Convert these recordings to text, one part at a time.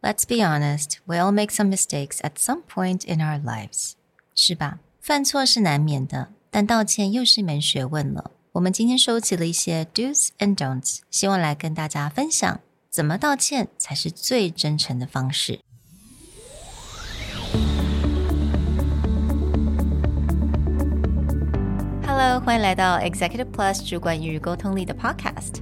Let's be honest, we all make some mistakes at some point in our lives，是吧？犯错是难免的，但道歉又是一门学问了。我们今天收集了一些 do's and don'ts，希望来跟大家分享怎么道歉才是最真诚的方式。Hello，欢迎来到 Executive Plus 主管与沟通力的 Podcast。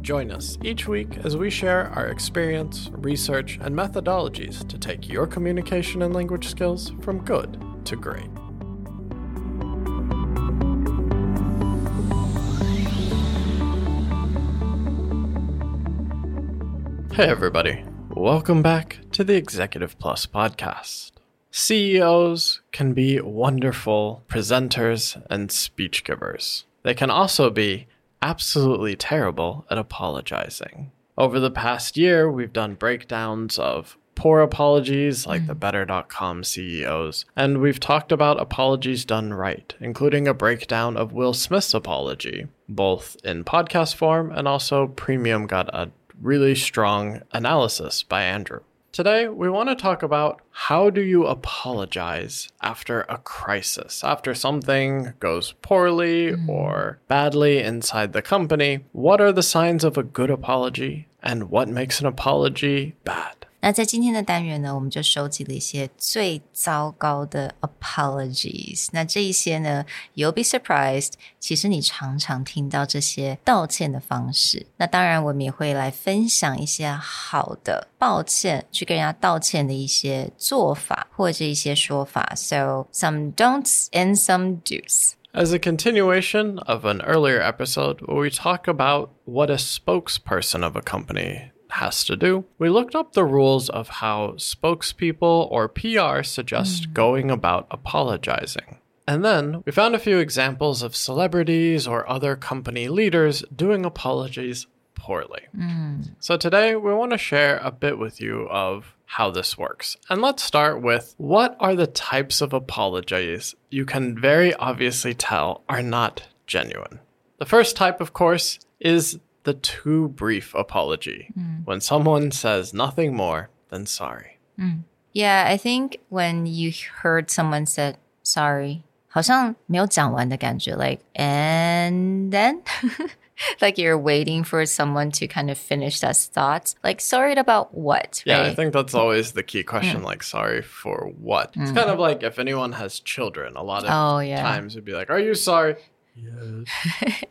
Join us each week as we share our experience, research, and methodologies to take your communication and language skills from good to great. Hey, everybody. Welcome back to the Executive Plus podcast. CEOs can be wonderful presenters and speech givers. They can also be absolutely terrible at apologizing. Over the past year, we've done breakdowns of poor apologies like the mm. Better.com CEOs, and we've talked about apologies done right, including a breakdown of Will Smith's apology, both in podcast form and also Premium got a really strong analysis by Andrew. Today, we want to talk about how do you apologize after a crisis, after something goes poorly mm-hmm. or badly inside the company. What are the signs of a good apology and what makes an apology bad? 那在今天的单元呢，我们就收集了一些最糟糕的 apologies。那这一些呢，you'll be surprised，其实你常常听到这些道歉的方式。那当然，我们也会来分享一些好的抱歉，去跟人家道歉的一些做法或者一些说法。So some don'ts and some do's. As a continuation of an earlier episode where we talk about what a spokesperson of a company has to do, we looked up the rules of how spokespeople or PR suggest hmm. going about apologizing. And then we found a few examples of celebrities or other company leaders doing apologies poorly. Hmm. So today we want to share a bit with you of how this works. And let's start with what are the types of apologies you can very obviously tell are not genuine. The first type, of course, is the too brief apology when someone says nothing more than sorry. Yeah, I think when you heard someone said sorry, 好像没有讲完的感觉, like and then like you're waiting for someone to kind of finish that thought. Like sorry about what? Yeah, I right? think that's always the key question like, sorry for what? It's kind of like if anyone has children, a lot of Oh, yeah. times it'd be like, Are you sorry? Yes.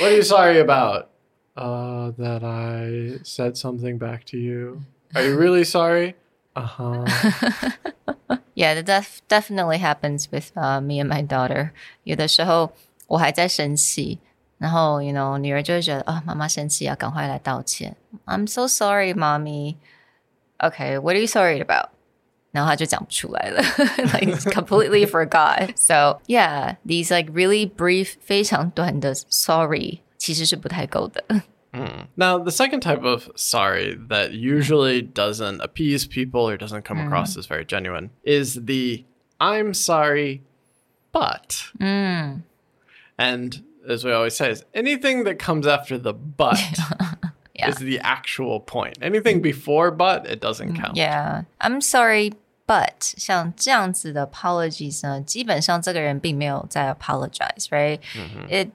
what are you sorry about? Uh, that I said something back to you. Are you really sorry? Uh huh. Yeah, that def- definitely happens with uh, me and my daughter. 有的时候我还在生气，然后 you know 女儿就会觉得啊，妈妈生气要赶快来道歉。I'm so sorry, mommy. Okay, what are you sorry about? 然后他就讲不出来了，like completely forgot. So yeah, these like really brief 非常短的 sorry 其实是不太够的。 Now, the second type of sorry that usually doesn't appease people or doesn't come across as very genuine is the I'm sorry, but. And as we always say, is anything that comes after the but Yeah. is the actual point. Anything before but, it doesn't count. Yeah, I'm sorry, but 像这样子的 apologies 呢，基本上这个人并没有在 apologize，right？、It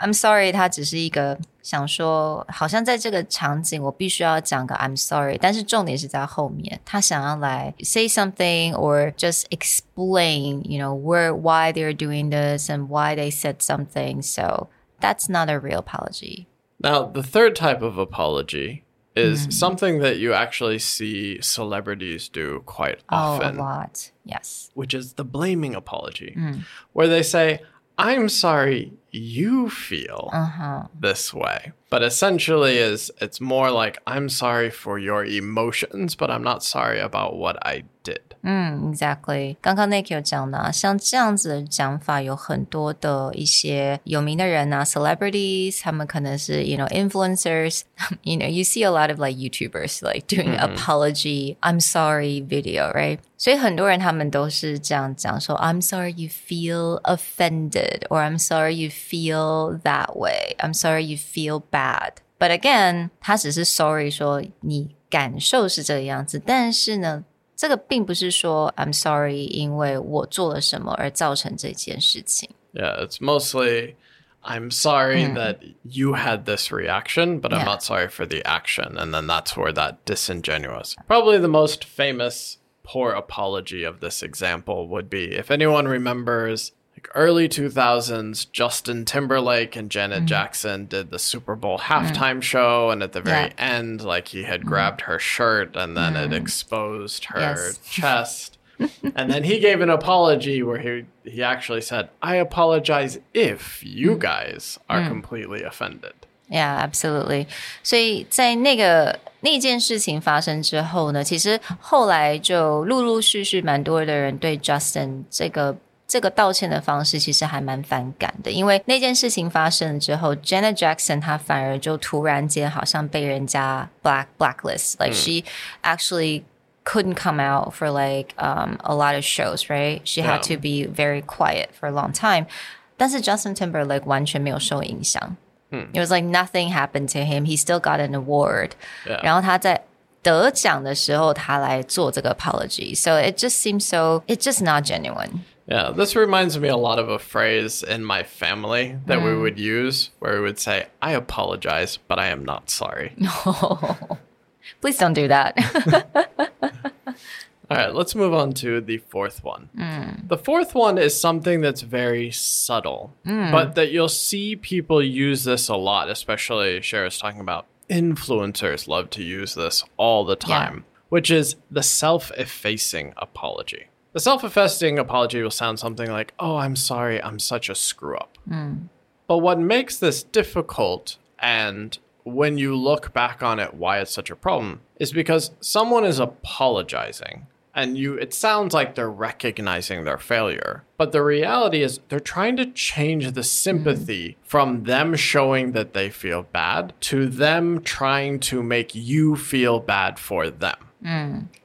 I'm sorry，他只是一个想说，好像在这个场景我必须要讲个 I'm sorry，但是重点是在后面，他想要来 say something or just explain，you know where why they're doing this and why they said something. So that's not a real apology. Now, the third type of apology is something that you actually see celebrities do quite Oh, a often. lot. Yes. which is the blaming apology, where they say, I'm sorry you feel Uh-huh. this way. But essentially is it's more like I'm sorry for your emotions, but I'm not sorry about what I did. 嗯，exactly。刚刚 Nick 有讲的、啊，像这样子的讲法，有很多的一些有名的人啊，celebrities，他们可能是 you know influencers。you know you see a lot of like YouTubers like doing apology I'm sorry video, right？所以很多人他们都是这样讲说，I'm sorry you feel offended, or I'm sorry you feel that way, I'm sorry you feel bad. But again，他只是 sorry 说你感受是这个样子，但是呢。这个并不是说 I'm sorry，因为我做了什么而造成这件事情。 Yeah, it's mostly I'm sorry that you had this reaction, but I'm Yeah. not sorry for the action. And then that's where that disingenuous. Probably the most famous poor apology of this example would be if anyone remembers like early 2000s Justin Timberlake and Janet Jackson did the Super Bowl halftime show and at the very Yeah. end like he had grabbed her shirt and then it exposed her Yes. chest and then he gave an apology where he he actually said, "I apologize if you guys are completely offended." Yeah, absolutely. 所以在那个那件事情发生之后呢，其实后来就陆陆续续蛮多的人对 Justin 这个。 这个道歉的方式其实还蛮反感的，因为那件事情发生了之后，Janet Jackson 她反而就突然间好像被人家 black blacklist，like、she actually couldn't come out for like um, a lot of shows, right? She had Yeah. to be very quiet for a long time. 但是 Justin Timberlake 完全没有受影响。It was like nothing happened to him. He still got an award. Yeah. 然后他在得奖的时候，他来做这个 apology. So it just seems so. It's just not genuine. Yeah, this reminds me a lot of a phrase in my family that we mm. would use where we would say, "I apologize, but I am not sorry." Please don't do that. All right, let's move on to the fourth one. Mm. The fourth one is something that's very subtle, mm. but that you'll see people use this a lot, especially Cher's talking about influencers love to use this all the time, which is the self effacing apology. The self effacing apology will sound something like, Oh, I'm sorry, I'm such a screw up. Hmm. But what makes this difficult and when you look back on it why it's such a problem is because someone is apologizing and you it sounds like they're recognizing their failure but the reality is they're trying to change the sympathy hmm. from them showing that they feel bad to them trying to make you feel bad for them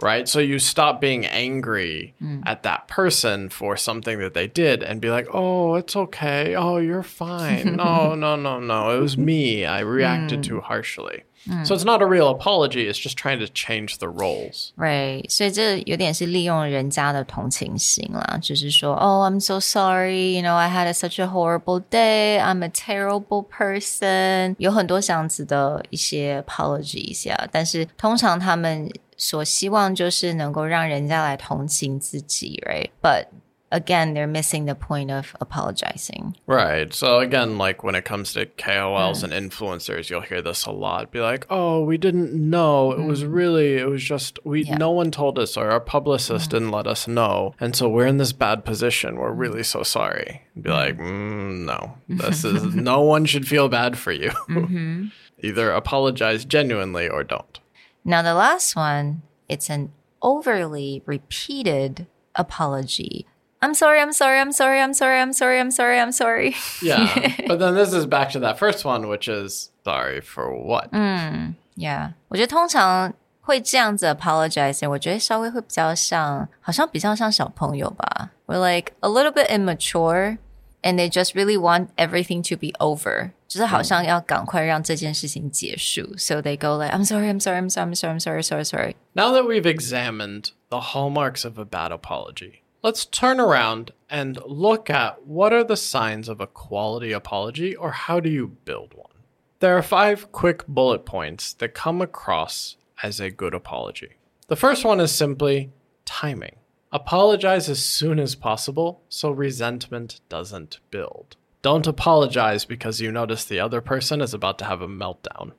right? So you stop being angry at that person for something that they did and be like, oh, it's okay. Oh, you're fine. No, no, no, no. It was me. I reacted too harshly. So it's not a real apology. It's just trying to change the roles. Right，所以这有点是利用人家的同情心啦，就是说，哦、i m so sorry，you know I had a, such a horrible day，I'm a terrible person，有很多这样子的一些 apologies 呀，但是通常他们 所希望就是能够让人家来同情自己，right？But again, they're missing the point of apologizing. Right. So again, like when it comes to KOLs and influencers, you'll hear this a lot. Be like, "Oh, we didn't know. It was really it was just we Yeah. no one told us or our publicist didn't let us know. And so we're in this bad position. We're really so sorry." Be like, mm, "No. This is no one should feel bad for you. Either apologize genuinely or don't." Now, the last one, it's an overly repeated apology. I'm sorry, I'm sorry, I'm sorry, I'm sorry, I'm sorry, I'm sorry, I'm sorry. Yeah. but then this is back to that first one, which is sorry for what? Yeah，我觉得通常会这样子 apologize，我觉得稍微会比较像，好像比较像小朋友吧。We're like a little bit immature, and they just really want everything to be over， 就是好像要赶快让这件事情结束。So they go like, I'm sorry, I'm sorry, I'm sorry, I'm sorry, I'm sorry, sorry, sorry. Now that we've examined the hallmarks of a bad apology, let's turn around and look at what are the signs of a quality apology or how do you build one. There are five quick bullet points that come across as a good apology. The first one is simply timing. Apologize as soon as possible so resentment doesn't build. Don't apologize because you notice the other person is about to have a meltdown.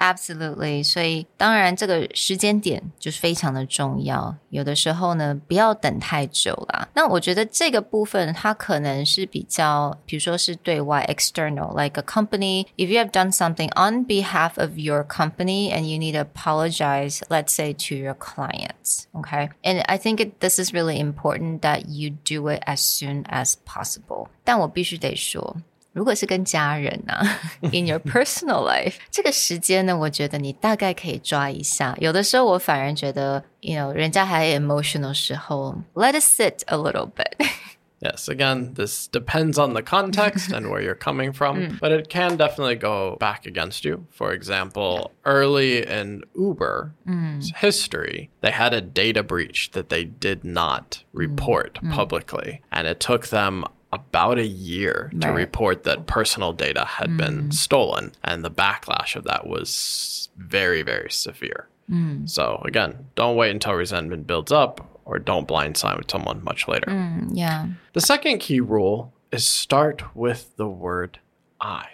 Absolutely，所以当然这个时间点就是非常的重要。有的时候呢，不要等太久啦。那我觉得这个部分它可能是比较，比如说是对外 external，like a company. If you have done something on behalf of your company and you need to apologize, let's say to your clients, okay? And I think it, this is really important that you do it as soon as possible. 但我必须得说。 如果是跟家人啊，in your personal life，这个时间呢，我觉得你大概可以抓一下。有的时候我反而觉得，you know，人家还 emotional 时候，let it sit a little bit。Yes, again, this depends on the context and where you're coming from, mm. but it can definitely go back against you. For example, early in Uber's mm. history, they had a data breach that they did not report mm. publicly, and it took them about a year right. to report that personal data had mm. been stolen. And the backlash of that was very, very severe. Mm. So, again, don't wait until resentment builds up or don't blindside someone much later. Mm, yeah. The second key rule is start with the word I.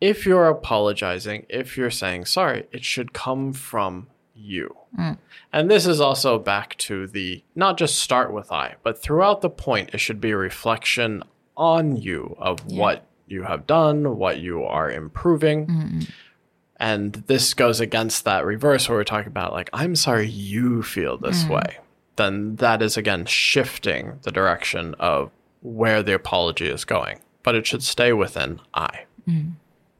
If you're apologizing, if you're saying sorry, it should come from you. Mm. And this is also back to the not just start with I, but throughout the point, it should be a reflection on you of yeah. what you have done, what you are improving. Mm-hmm. And this goes against that reverse where we're talking about, like, I'm sorry you feel this mm-hmm. way. Then that is again shifting the direction of where the apology is going. But it should stay within I. Mm.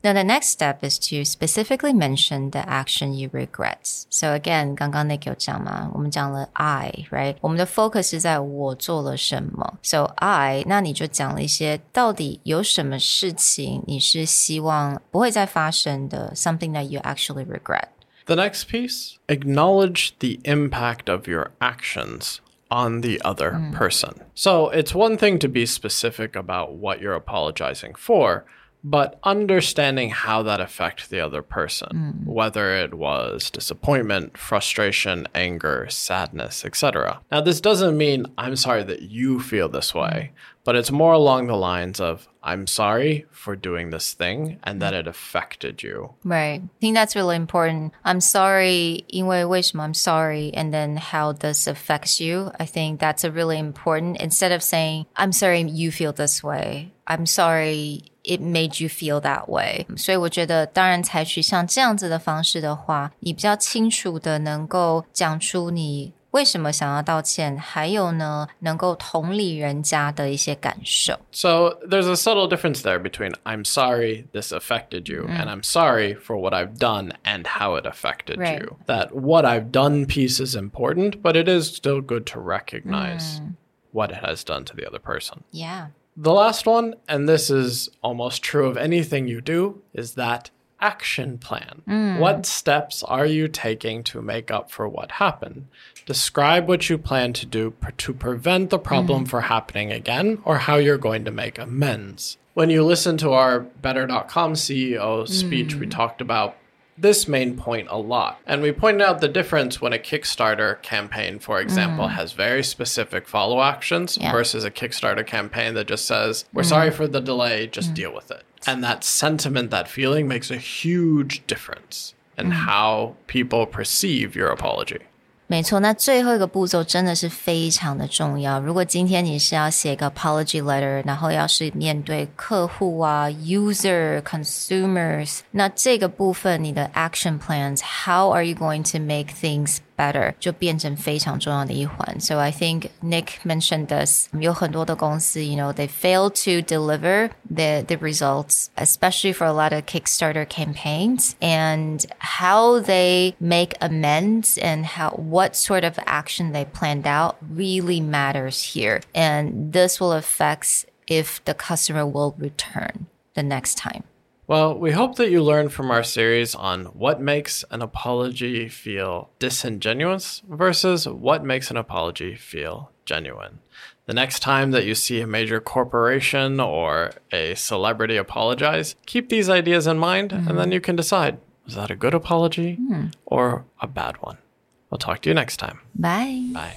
Now, the next step is to specifically mention the action you regret. So again, 刚刚那个有讲嘛，我们讲了 I，right？我们的 focus 是在我做了什么。So I，那你就讲了一些到底有什么事情你是希望不会再发生的，something that you actually regret. The next piece, acknowledge the impact of your actions on the other mm. person. So it's one thing to be specific about what you're apologizing for but understanding how that affected the other person, mm. whether it was disappointment, frustration, anger, sadness, etc. Now, this doesn't mean I'm sorry that you feel this way, but it's more along the lines of I'm sorry for doing this thing and that it affected you. Right. I think that's really important. I'm sorry, 因为为什么 I'm sorry, and then how this affects you. I think that's a really important instead of saying I'm sorry you feel this way. I'm sorry it made you feel that way。所以我觉得，当然采取像这样子的方式的话，你比较清楚的能够讲出你为什么想要道歉，还有呢，能够同理人家的一些感受。So there's a subtle difference there between I'm sorry this affected you mm. and I'm sorry for what I've done and how it affected right. you. That what I've done piece is important, but it is still good to recognize mm. what it has done to the other person. Yeah. The last one, and this is almost true of anything you do, is that action plan. Mm. What steps are you taking to make up for what happened? Describe what you plan to do to prevent the problem mm. from happening again or how you're going to make amends. When you listen to our Better.com CEO speech, mm. we talked about this main point a lot. And we pointed out the difference when a Kickstarter campaign, for example, mm. has very specific follow actions yeah. versus a Kickstarter campaign that just says, We're mm. sorry for the delay, just mm. deal with it. And that sentiment, that feeling makes a huge difference in mm. how people perceive your apology. 没错，那最后一个步骤真的是非常的重要。如果今天你是要写个 apology letter，然后要是面对客户啊、user、consumers，那这个部分你的 action plans，how are you going to make things better 就变成非常重要的一环。So I think Nick mentioned this. 有很多的公司，you know, they fail to deliver the the results, especially for a lot of Kickstarter campaigns, and how they make amends and how what sort of action they planned out really matters here. And this will affect if the customer will return the next time. Well, we hope that you learned from our series on what makes an apology feel disingenuous versus what makes an apology feel genuine. The next time that you see a major corporation or a celebrity apologize, keep these ideas in mind mm-hmm. and then you can decide was that a good apology mm. or a bad one? We'll talk to you next time. Bye. Bye.